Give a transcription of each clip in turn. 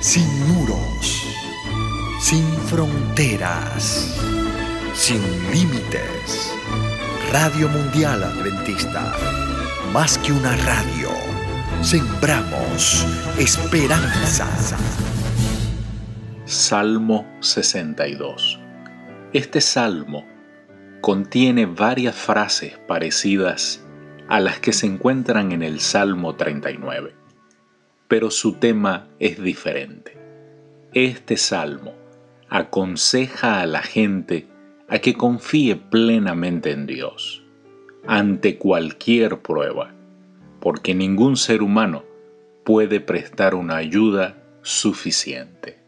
sin muros, sin fronteras, sin límites. Radio Mundial Adventista, más que una radio, sembramos esperanza. Salmo 62. Este salmo contiene varias frases parecidas a las que se encuentran en el Salmo 39, pero su tema es diferente. Este salmo aconseja a la gente a que confíe plenamente en Dios ante cualquier prueba, porque ningún ser humano puede prestar una ayuda suficiente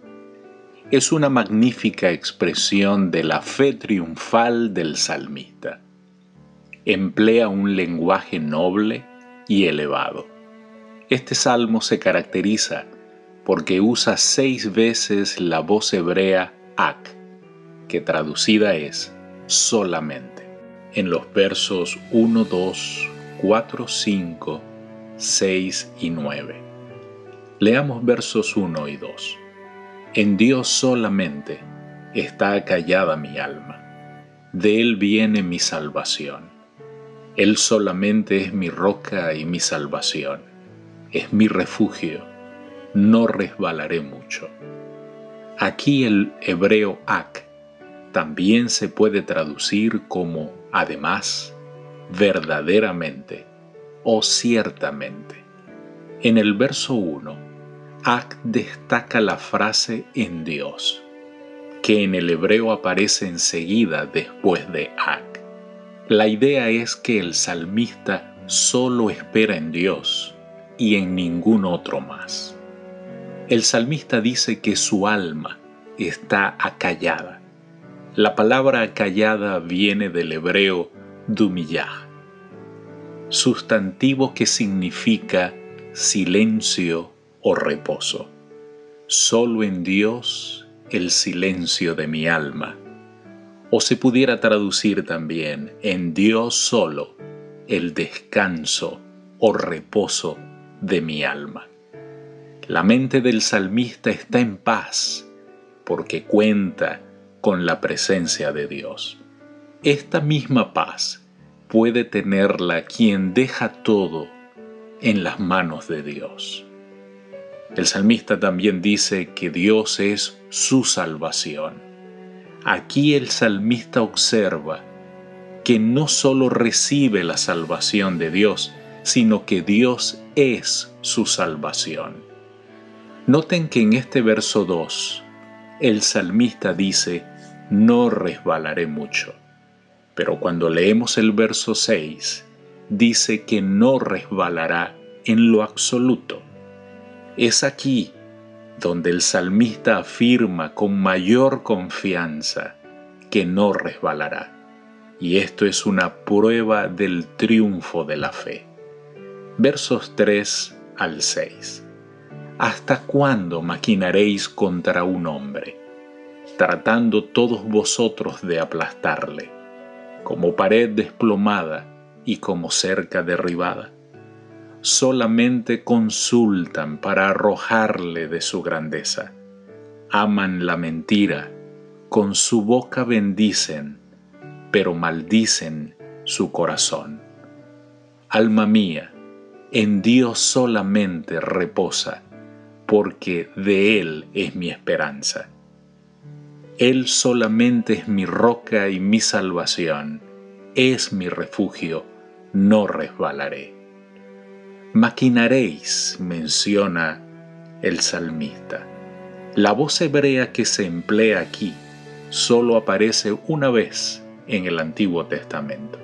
es una magnífica expresión de la fe triunfal del salmista. Emplea un lenguaje noble y elevado. Este salmo se caracteriza porque usa seis veces la voz hebrea ak, que traducida es solamente, en los versos 1, 2, 4, 5, 6 y 9. Leamos versos 1 y 2. En Dios solamente está acallada mi alma. De Él viene mi salvación. Él solamente es mi roca y mi salvación. Es mi refugio. No resbalaré mucho. Aquí el hebreo ak también se puede traducir como además, verdaderamente o ciertamente. En el verso 1, Ak destaca la frase en Dios, que en el hebreo aparece enseguida después de Ak. La idea es que el salmista solo espera en Dios y en ningún otro más. El salmista dice que su alma está acallada. La palabra acallada viene del hebreo dumiyah, sustantivo que significa silencio o reposo. Solo en Dios el silencio de mi alma. O se pudiera traducir también en Dios solo el descanso o reposo de mi alma. La mente del salmista está en paz porque cuenta con la presencia de Dios. Esta misma paz puede tenerla quien deja todo en las manos de Dios. El salmista también dice que Dios es su salvación. Aquí el salmista observa que no solo recibe la salvación de Dios, sino que Dios es su salvación. Noten que en este verso 2, el salmista dice, no resbalaré mucho. Pero cuando leemos el verso 6, dice que no resbalará en lo absoluto. Es aquí donde el salmista afirma con mayor confianza que no resbalará. Y esto es una prueba del triunfo de la fe. Versos 3 al 6. ¿Hasta cuándo maquinaréis contra un hombre, tratando todos vosotros de aplastarle, como pared desplomada y como cerca derribada? solamente consultan para arrojarle de su grandeza. Aman la mentira, con su boca bendicen, pero maldicen su corazón. Alma mía, en Dios solamente reposa, porque de Él es mi esperanza. Él solamente es mi roca y mi salvación, es mi refugio, no resbalaré maquinaréis, menciona el salmista. La voz hebrea que se emplea aquí solo aparece una vez en el Antiguo Testamento.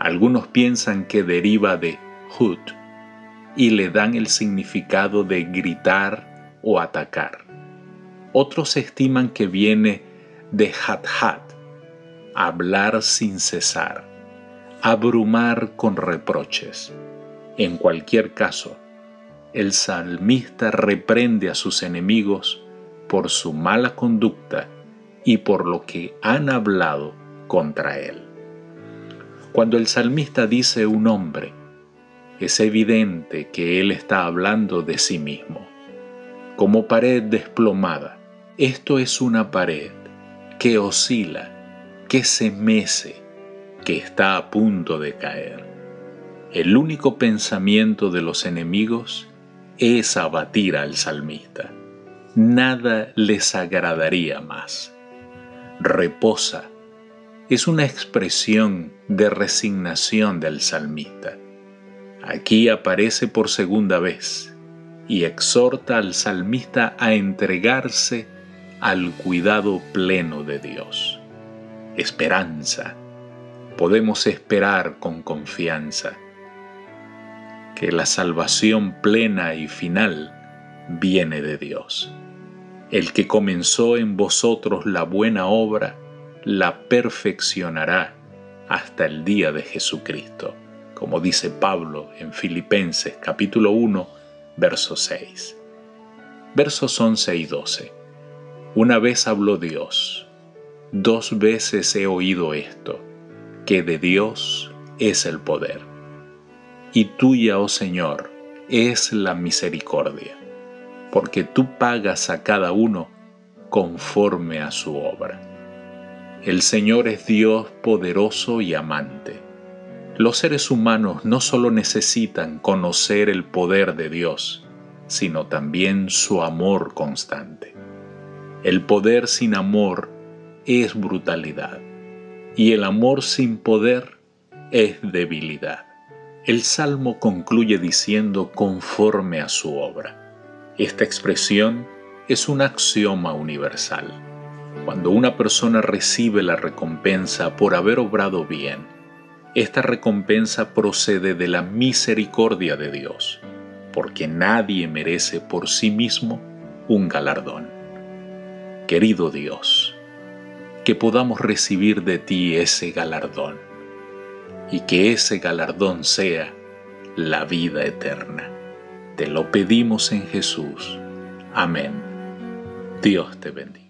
Algunos piensan que deriva de hut y le dan el significado de gritar o atacar. Otros estiman que viene de hat-hat, hablar sin cesar, abrumar con reproches. En cualquier caso, el salmista reprende a sus enemigos por su mala conducta y por lo que han hablado contra él. Cuando el salmista dice un hombre, es evidente que él está hablando de sí mismo. como pared desplomada. Esto es una pared que oscila, que se mece, que está a punto de caer. El único pensamiento de los enemigos es abatir al salmista. Nada les agradaría más. Reposa es una expresión de resignación del salmista. Aquí aparece por segunda vez y exhorta al salmista a entregarse al cuidado pleno de Dios. Esperanza. Podemos esperar con confianza que la salvación plena y final viene de Dios. El que comenzó en vosotros la buena obra, la perfeccionará hasta el día de Jesucristo, como dice Pablo en Filipenses capítulo 1, verso 6. Versos 11 y 12. Una vez habló Dios, dos veces he oído esto, que de Dios es el poder y tuya, oh Señor, es la misericordia, porque tú pagas a cada uno conforme a su obra. El Señor es Dios poderoso y amante. Los seres humanos no solo necesitan conocer el poder de Dios, sino también su amor constante. El poder sin amor es brutalidad y el amor sin poder es debilidad. El salmo concluye diciendo conforme a su obra. Esta expresión es un axioma universal. Cuando una persona recibe la recompensa por haber obrado bien, esta recompensa procede de la misericordia de Dios, porque nadie merece por sí mismo un galardón. Querido Dios, que podamos recibir de ti ese galardón y que ese galardón sea la vida eterna. Te lo pedimos en Jesús. Amén. Dios te bendiga.